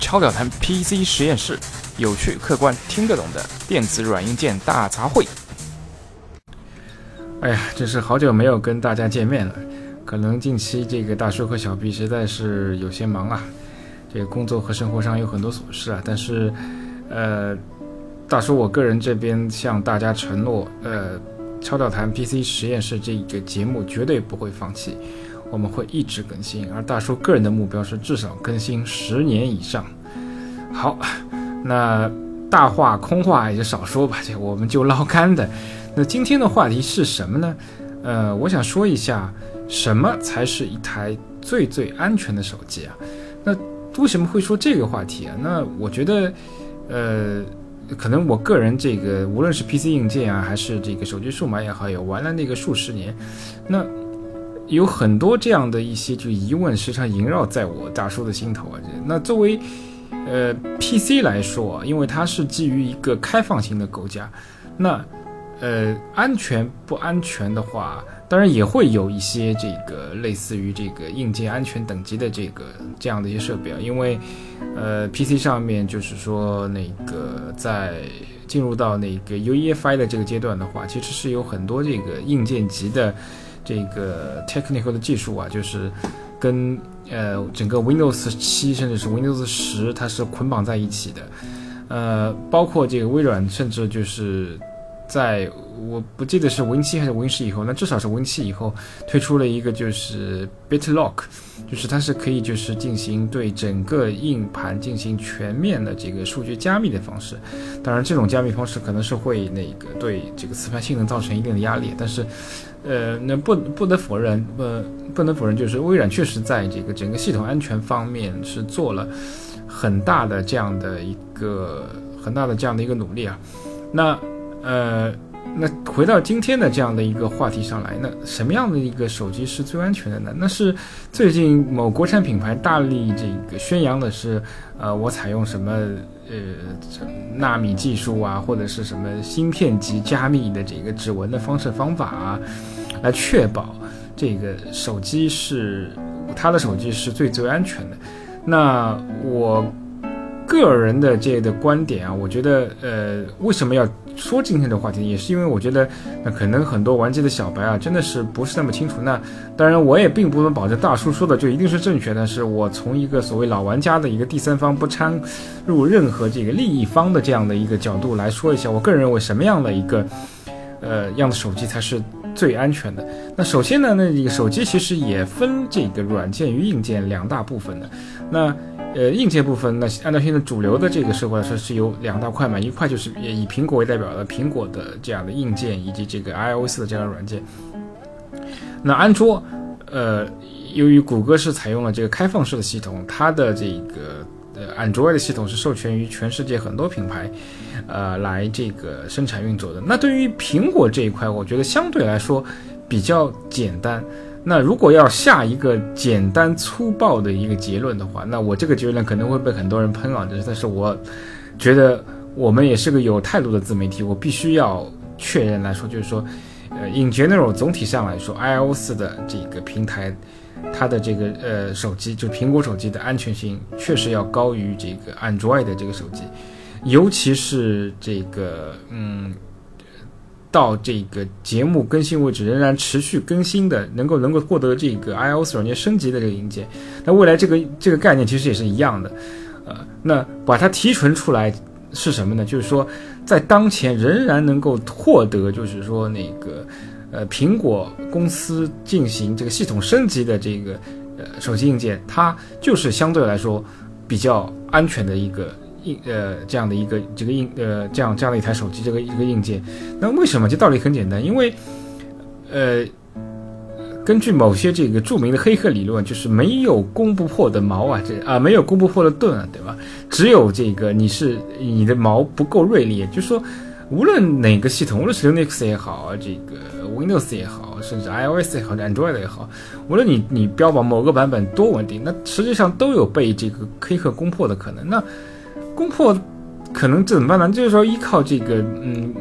超表谈 PC 实验室，有趣、客观、听得懂的电子软硬件大杂烩。哎呀，真是好久没有跟大家见面了。可能近期这个大叔和小 B 实在是有些忙啊，这个工作和生活上有很多琐事啊。但是，呃，大叔我个人这边向大家承诺，呃，超表谈 PC 实验室这个节目绝对不会放弃。我们会一直更新，而大叔个人的目标是至少更新十年以上。好，那大话空话也就少说吧，这我们就捞干的。那今天的话题是什么呢？呃，我想说一下，什么才是一台最最安全的手机啊？那为什么会说这个话题啊？那我觉得，呃，可能我个人这个无论是 PC 硬件啊，还是这个手机数码也好，也玩了那个数十年，那。有很多这样的一些就疑问，时常萦绕在我大叔的心头啊。那作为呃 PC 来说，因为它是基于一个开放型的构架，那呃安全不安全的话，当然也会有一些这个类似于这个硬件安全等级的这个这样的一些设备啊。因为呃 PC 上面就是说那个在进入到那个 UEFI 的这个阶段的话，其实是有很多这个硬件级的。这个 technical 的技术啊，就是跟呃整个 Windows 七甚至是 Windows 十，它是捆绑在一起的。呃，包括这个微软，甚至就是在我不记得是 Win 七还是 Win 十以后，那至少是 Win 七以后推出了一个就是 BitLock，就是它是可以就是进行对整个硬盘进行全面的这个数据加密的方式。当然，这种加密方式可能是会那个对这个磁盘性能造成一定的压力，但是。呃，那不不得否认，不不能否认，就是微软确实在这个整个系统安全方面是做了很大的这样的一个很大的这样的一个努力啊。那呃，那回到今天的这样的一个话题上来，那什么样的一个手机是最安全的呢？那是最近某国产品牌大力这个宣扬的是，呃，我采用什么呃纳米技术啊，或者是什么芯片级加密的这个指纹的方式方法啊。来确保这个手机是他的手机是最最安全的。那我个人的这个观点啊，我觉得呃，为什么要说今天的话题，也是因为我觉得那可能很多玩机的小白啊，真的是不是那么清楚。那当然，我也并不能保证大叔说的就一定是正确，但是我从一个所谓老玩家的一个第三方不掺入任何这个利益方的这样的一个角度来说一下，我个人认为什么样的一个呃样的手机才是。最安全的。那首先呢，那这个手机其实也分这个软件与硬件两大部分的。那呃，硬件部分，那按照现在主流的这个社会来说，是有两大块嘛，一块就是以苹果为代表的苹果的这样的硬件，以及这个 iOS 的这样的软件。那安卓，呃，由于谷歌是采用了这个开放式的系统，它的这个。呃，Android 的系统是授权于全世界很多品牌，呃，来这个生产运作的。那对于苹果这一块，我觉得相对来说比较简单。那如果要下一个简单粗暴的一个结论的话，那我这个结论可能会被很多人喷啊。就是但是我觉得我们也是个有态度的自媒体，我必须要确认来说，就是说，呃，in general 总体上来说，iOS 的这个平台。它的这个呃手机，就苹果手机的安全性确实要高于这个 Android 的这个手机，尤其是这个嗯，到这个节目更新为止仍然持续更新的，能够能够获得这个 iOS 软件升级的这个硬件，那未来这个这个概念其实也是一样的，呃，那把它提纯出来是什么呢？就是说在当前仍然能够获得，就是说那个。呃，苹果公司进行这个系统升级的这个呃手机硬件，它就是相对来说比较安全的一个硬呃这样的一个这个硬呃这样这样的一台手机这个一个硬件。那为什么？这道理很简单，因为呃根据某些这个著名的黑客理论，就是没有攻不破的矛啊，这啊没有攻不破的盾啊，对吧？只有这个你是你的矛不够锐利，就是说。无论哪个系统，无论是 Linux 也好，这个 Windows 也好，甚至 iOS 也好，Android 也好，无论你你标榜某个版本多稳定，那实际上都有被这个黑客攻破的可能。那攻破可能怎么办呢？就是说依靠这个嗯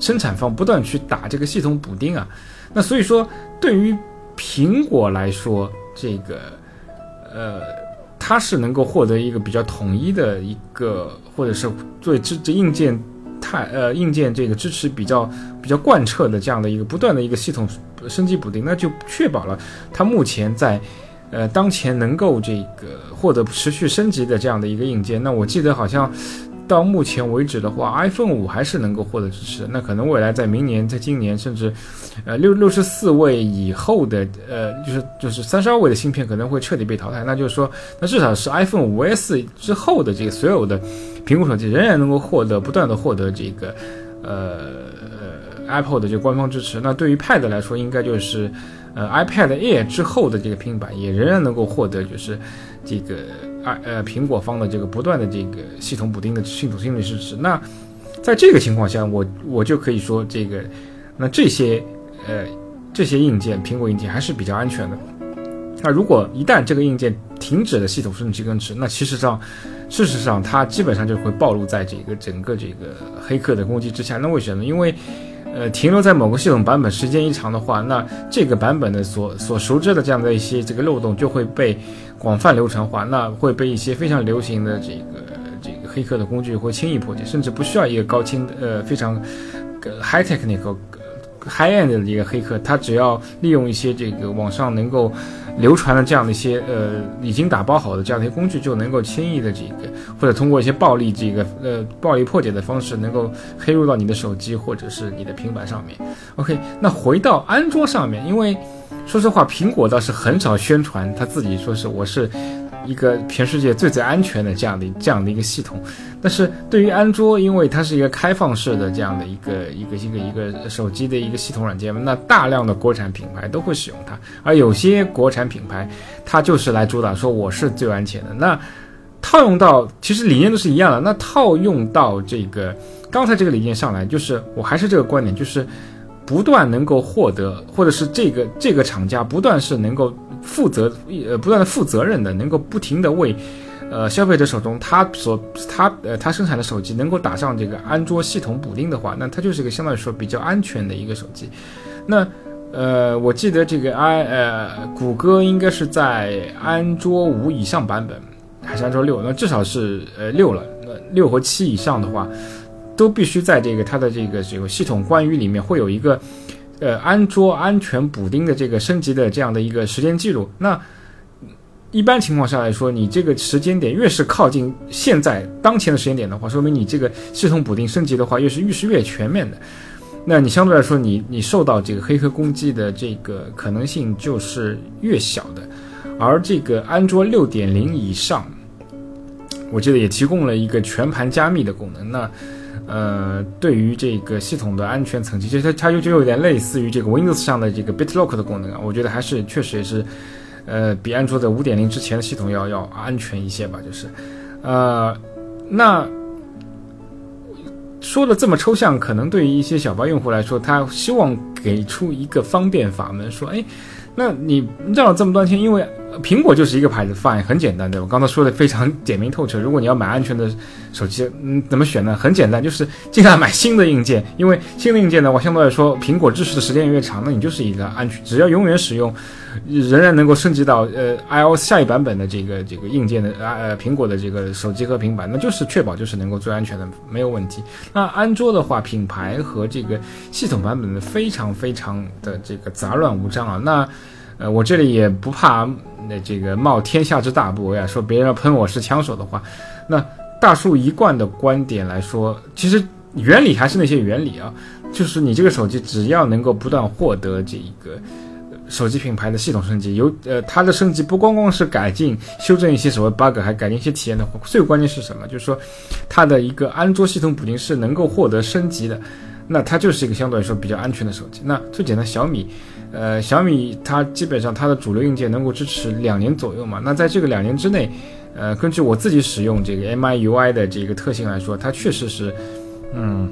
生产方不断去打这个系统补丁啊。那所以说，对于苹果来说，这个呃。它是能够获得一个比较统一的一个，或者是对这这硬件太呃硬件这个支持比较比较贯彻的这样的一个不断的一个系统升级补丁，那就确保了它目前在呃当前能够这个获得持续升级的这样的一个硬件。那我记得好像。到目前为止的话，iPhone 五还是能够获得支持。那可能未来在明年、在今年，甚至，呃，六六十四位以后的，呃，就是就是三十二位的芯片可能会彻底被淘汰。那就是说，那至少是 iPhone 五 S 之后的这个所有的苹果手机仍然能够获得不断的获得这个，呃呃 Apple 的这个官方支持。那对于 Pad 来说，应该就是呃 iPad Air 之后的这个平板也仍然能够获得就是这个。啊呃，苹果方的这个不断的这个系统补丁的系统性的支持，那在这个情况下，我我就可以说这个，那这些呃这些硬件，苹果硬件还是比较安全的。那如果一旦这个硬件停止了系统升级更新，那其实上事实上它基本上就会暴露在这个整个这个黑客的攻击之下。那为什么？因为呃，停留在某个系统版本时间一长的话，那这个版本的所所熟知的这样的一些这个漏洞就会被广泛流传化，那会被一些非常流行的这个这个黑客的工具会轻易破解，甚至不需要一个高清呃非常 high technical high end 的一个黑客，他只要利用一些这个网上能够。流传的这样的一些呃已经打包好的这样的一些工具，就能够轻易的这个，或者通过一些暴力这个呃暴力破解的方式，能够黑入到你的手机或者是你的平板上面。OK，那回到安卓上面，因为说实话，苹果倒是很少宣传他自己说是我是。一个全世界最最安全的这样的这样的一个系统，但是对于安卓，因为它是一个开放式的这样的一个一个一个一个手机的一个系统软件，那大量的国产品牌都会使用它，而有些国产品牌，它就是来主打说我是最安全的。那套用到其实理念都是一样的，那套用到这个刚才这个理念上来，就是我还是这个观点，就是不断能够获得，或者是这个这个厂家不断是能够。负责呃不断的负责任的，能够不停的为，呃消费者手中他所他呃他生产的手机能够打上这个安卓系统补丁的话，那它就是一个相对来说比较安全的一个手机。那呃我记得这个安呃谷歌应该是在安卓五以上版本还是安卓六，那至少是呃六了，那六和七以上的话，都必须在这个它的这个这个系统关于里面会有一个。呃，安卓安全补丁的这个升级的这样的一个时间记录，那一般情况下来说，你这个时间点越是靠近现在当前的时间点的话，说明你这个系统补丁升级的话，越是越是越全面的，那你相对来说，你你受到这个黑客攻击的这个可能性就是越小的。而这个安卓六点零以上，我记得也提供了一个全盘加密的功能，那。呃，对于这个系统的安全层级，其实它它就就有点类似于这个 Windows 上的这个 BitLock 的功能啊。我觉得还是确实也是，呃，比安卓的五点零之前的系统要要安全一些吧。就是，呃，那说的这么抽象，可能对于一些小白用户来说，他希望给出一个方便法门，说，哎，那你绕了这么多天，因为。苹果就是一个牌子，fine，很简单，对我刚才说的非常简明透彻。如果你要买安全的手机，嗯，怎么选呢？很简单，就是尽量买新的硬件，因为新的硬件的话，相对来说，苹果支持的时间越长，那你就是一个安全，只要永远使用，仍然能够升级到呃 iOS 下一版本的这个这个硬件的啊呃苹果的这个手机和平板，那就是确保就是能够最安全的，没有问题。那安卓的话，品牌和这个系统版本的非常非常的这个杂乱无章啊，那。呃，我这里也不怕那这个冒天下之大不韪啊，说别人要喷我是枪手的话，那大树一贯的观点来说，其实原理还是那些原理啊，就是你这个手机只要能够不断获得这一个手机品牌的系统升级，有呃它的升级不光光是改进修正一些所谓 bug，还改进一些体验的话，最关键是什么？就是说它的一个安卓系统补丁是能够获得升级的，那它就是一个相对来说比较安全的手机。那最简单，小米。呃，小米它基本上它的主流硬件能够支持两年左右嘛？那在这个两年之内，呃，根据我自己使用这个 MIUI 的这个特性来说，它确实是，嗯。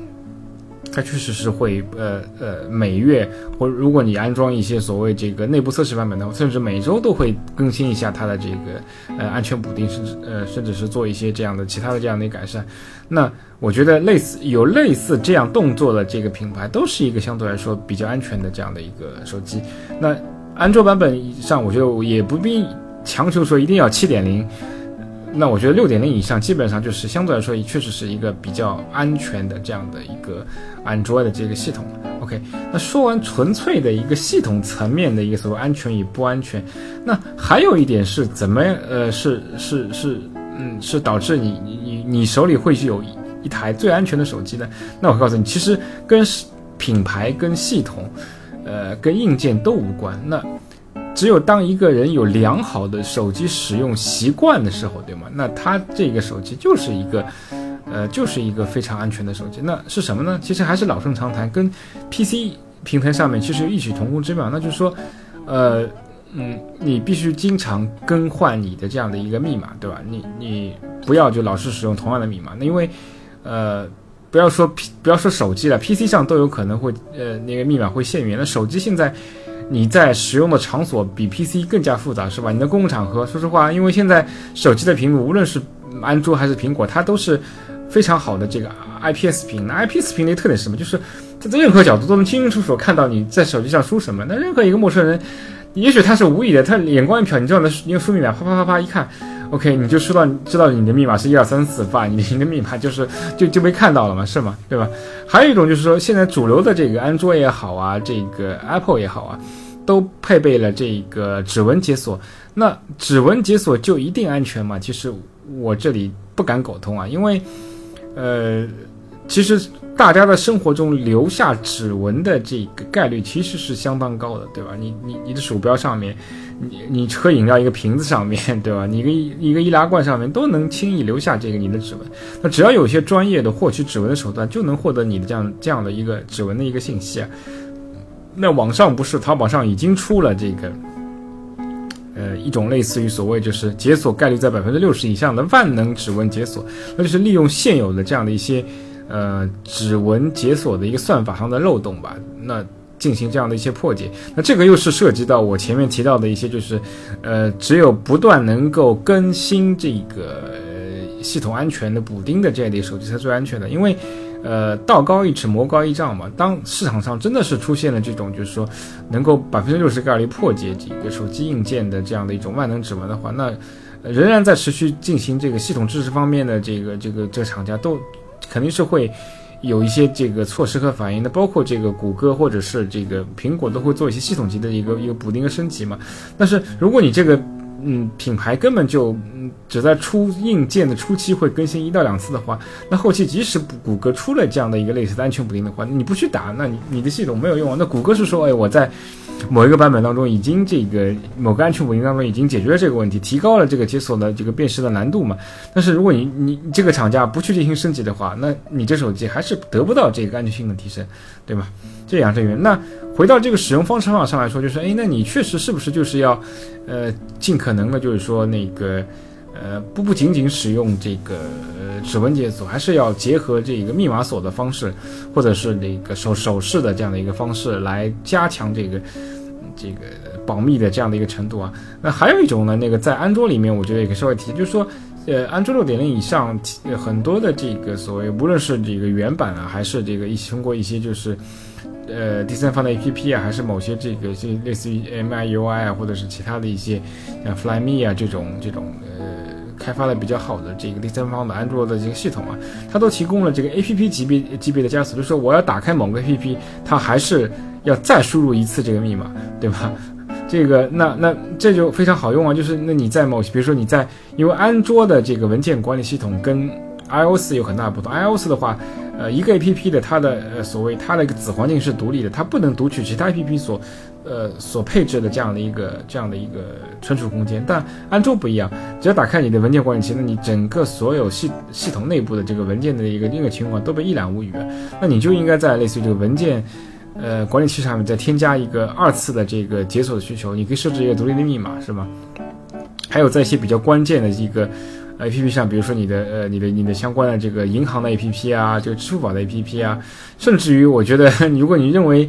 它确实是会，呃呃，每月或如果你安装一些所谓这个内部测试版本的话，甚至每周都会更新一下它的这个呃安全补丁，甚至呃甚至是做一些这样的其他的这样的改善。那我觉得类似有类似这样动作的这个品牌，都是一个相对来说比较安全的这样的一个手机。那安卓版本上，我觉得也不必强求说一定要七点零。那我觉得六点零以上基本上就是相对来说也确实是一个比较安全的这样的一个 Android 的这个系统。OK，那说完纯粹的一个系统层面的一个所谓安全与不安全，那还有一点是怎么呃是是是嗯是导致你你你你手里会有一台最安全的手机呢？那我告诉你，其实跟品牌跟系统呃跟硬件都无关。那只有当一个人有良好的手机使用习惯的时候，对吗？那他这个手机就是一个，呃，就是一个非常安全的手机。那是什么呢？其实还是老生常谈，跟 PC 平台上面其实有异曲同工之妙。那就是说，呃，嗯，你必须经常更换你的这样的一个密码，对吧？你你不要就老是使用同样的密码。那因为，呃，不要说 P 不要说手机了，PC 上都有可能会，呃，那个密码会限源。那手机现在。你在使用的场所比 PC 更加复杂，是吧？你的公共场合，说实话，因为现在手机的屏幕，无论是安卓还是苹果，它都是非常好的这个 IPS 屏。那 IPS 屏的特点是什么？就是它在任何角度都能清清楚楚看到你在手机上输什么。那任何一个陌生人，也许他是无意的，他眼光一瞟，你知道的，因为输密码，啪啪啪啪一看。OK，你就知道知道你的密码是一二三四，吧？你的密码就是就就被看到了嘛，是吗？对吧？还有一种就是说，现在主流的这个安卓也好啊，这个 Apple 也好啊，都配备了这个指纹解锁。那指纹解锁就一定安全吗？其实我这里不敢苟同啊，因为呃，其实。大家的生活中留下指纹的这个概率其实是相当高的，对吧？你你你的鼠标上面，你你喝饮料一个瓶子上面 对吧？你一个一个易拉罐上面都能轻易留下这个你的指纹。那只要有些专业的获取指纹的手段，就能获得你的这样这样的一个指纹的一个信息啊。那网上不是淘宝上已经出了这个，呃，一种类似于所谓就是解锁概率在百分之六十以上的万能指纹解锁，那就是利用现有的这样的一些。呃，指纹解锁的一个算法上的漏洞吧，那进行这样的一些破解，那这个又是涉及到我前面提到的一些，就是，呃，只有不断能够更新这个系统安全的补丁的这类手机才最安全的，因为，呃，道高一尺，魔高一丈嘛。当市场上真的是出现了这种，就是说能够百分之六十概率破解这个手机硬件的这样的一种万能指纹的话，那仍然在持续进行这个系统支持方面的这个这个这个厂家都。肯定是会有一些这个措施和反应的，包括这个谷歌或者是这个苹果都会做一些系统级的一个一个补丁和升级嘛。但是如果你这个嗯品牌根本就嗯只在出硬件的初期会更新一到两次的话，那后期即使谷歌出了这样的一个类似的安全补丁的话，你不去打，那你你的系统没有用啊。那谷歌是说，哎，我在。某一个版本当中，已经这个某个安全补丁当中已经解决了这个问题，提高了这个解锁的这个辨识的难度嘛。但是如果你你这个厂家不去进行升级的话，那你这手机还是得不到这个安全性的提升，对吧？这两者原因。那回到这个使用方式上来说，就是哎，那你确实是不是就是要，呃，尽可能的，就是说那个。呃，不不仅仅使用这个指纹解锁，还是要结合这个密码锁的方式，或者是那个手手势的这样的一个方式来加强这个这个保密的这样的一个程度啊。那还有一种呢，那个在安卓里面，我觉得也可以稍微提，就是说，呃，安卓六点零以上很多的这个所谓，无论是这个原版啊，还是这个一通过一些就是呃第三方的 APP 啊，还是某些这个就类似于 MIUI 啊，或者是其他的一些像 Flyme 啊这种这种呃。开发的比较好的这个第三方的安卓的这个系统啊，它都提供了这个 A P P 级别级别的加速，就是说我要打开某个 A P P，它还是要再输入一次这个密码，对吧？这个那那这就非常好用啊，就是那你在某些比如说你在因为安卓的这个文件管理系统跟 iOS 有很大不同，iOS 的话，呃，一个 A P P 的它的呃所谓它的一个子环境是独立的，它不能读取其他 A P P 所。呃，所配置的这样的一个这样的一个存储空间，但安卓不一样，只要打开你的文件管理器，那你整个所有系系统内部的这个文件的一个一个情况都被一览无余。那你就应该在类似于这个文件，呃，管理器上面再添加一个二次的这个解锁的需求，你可以设置一个独立的密码，是吗？还有在一些比较关键的一个 A P P 上，比如说你的呃你的你的相关的这个银行的 A P P 啊，这个支付宝的 A P P 啊，甚至于我觉得，如果你认为。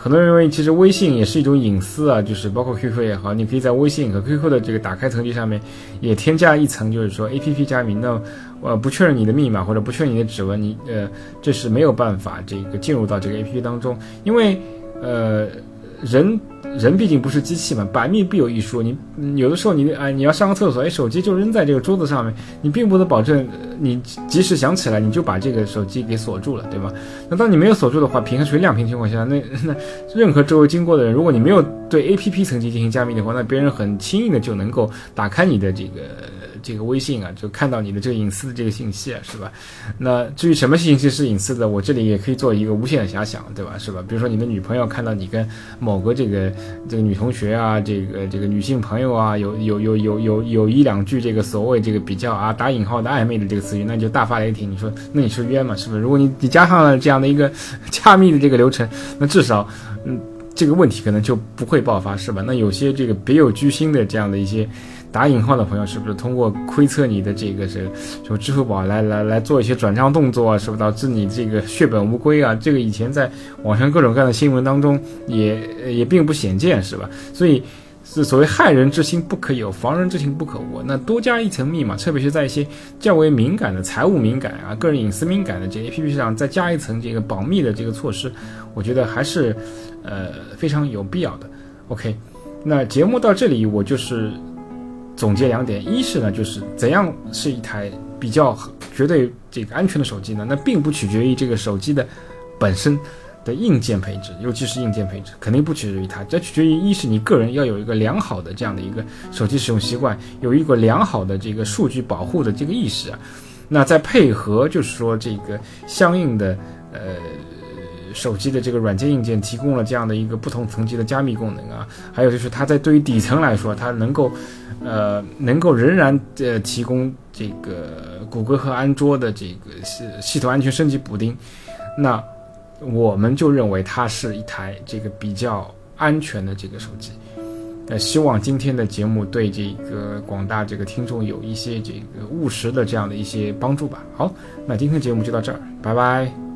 很多人认为，其实微信也是一种隐私啊，就是包括 QQ 也好，你可以在微信和 QQ 的这个打开层级上面也添加一层，就是说 APP 加密，那呃不确认你的密码或者不确认你的指纹，你呃这是没有办法这个进入到这个 APP 当中，因为呃人人毕竟不是机器嘛，百密必有一疏。你有的时候你啊，你要上个厕所，哎，手机就扔在这个桌子上面，你并不能保证你及时想起来，你就把这个手机给锁住了，对吗？那当你没有锁住的话，屏和属于亮屏情况下，那那任何周围经过的人，如果你没有对 A P P 层级进行加密的话，那别人很轻易的就能够打开你的这个。这个微信啊，就看到你的这个隐私的这个信息啊，是吧？那至于什么信息是隐私的，我这里也可以做一个无限的遐想，对吧？是吧？比如说你的女朋友看到你跟某个这个这个女同学啊，这个这个女性朋友啊，有有有有有有一两句这个所谓这个比较啊打引号的暧昧的这个词语，那就大发雷霆。你说那你是冤嘛？是不是？如果你你加上了这样的一个 加密的这个流程，那至少嗯这个问题可能就不会爆发，是吧？那有些这个别有居心的这样的一些。打引号的朋友是不是通过窥测你的这个是，就支付宝来来来做一些转账动作啊，是不是导致你这个血本无归啊？这个以前在网上各种各样的新闻当中也也并不鲜见，是吧？所以是所谓害人之心不可有，防人之心不可无。那多加一层密码，特别是在一些较为敏感的财务敏感啊、个人隐私敏感的这 A P P 上，再加一层这个保密的这个措施，我觉得还是呃非常有必要的。OK，那节目到这里，我就是。总结两点，一是呢，就是怎样是一台比较绝对这个安全的手机呢？那并不取决于这个手机的本身的硬件配置，尤其是硬件配置，肯定不取决于它，这取决于一是你个人要有一个良好的这样的一个手机使用习惯，有一个良好的这个数据保护的这个意识啊，那再配合就是说这个相应的呃。手机的这个软件硬件提供了这样的一个不同层级的加密功能啊，还有就是它在对于底层来说，它能够，呃，能够仍然呃提供这个谷歌和安卓的这个系系统安全升级补丁，那我们就认为它是一台这个比较安全的这个手机。呃，希望今天的节目对这个广大这个听众有一些这个务实的这样的一些帮助吧。好，那今天节目就到这儿，拜拜。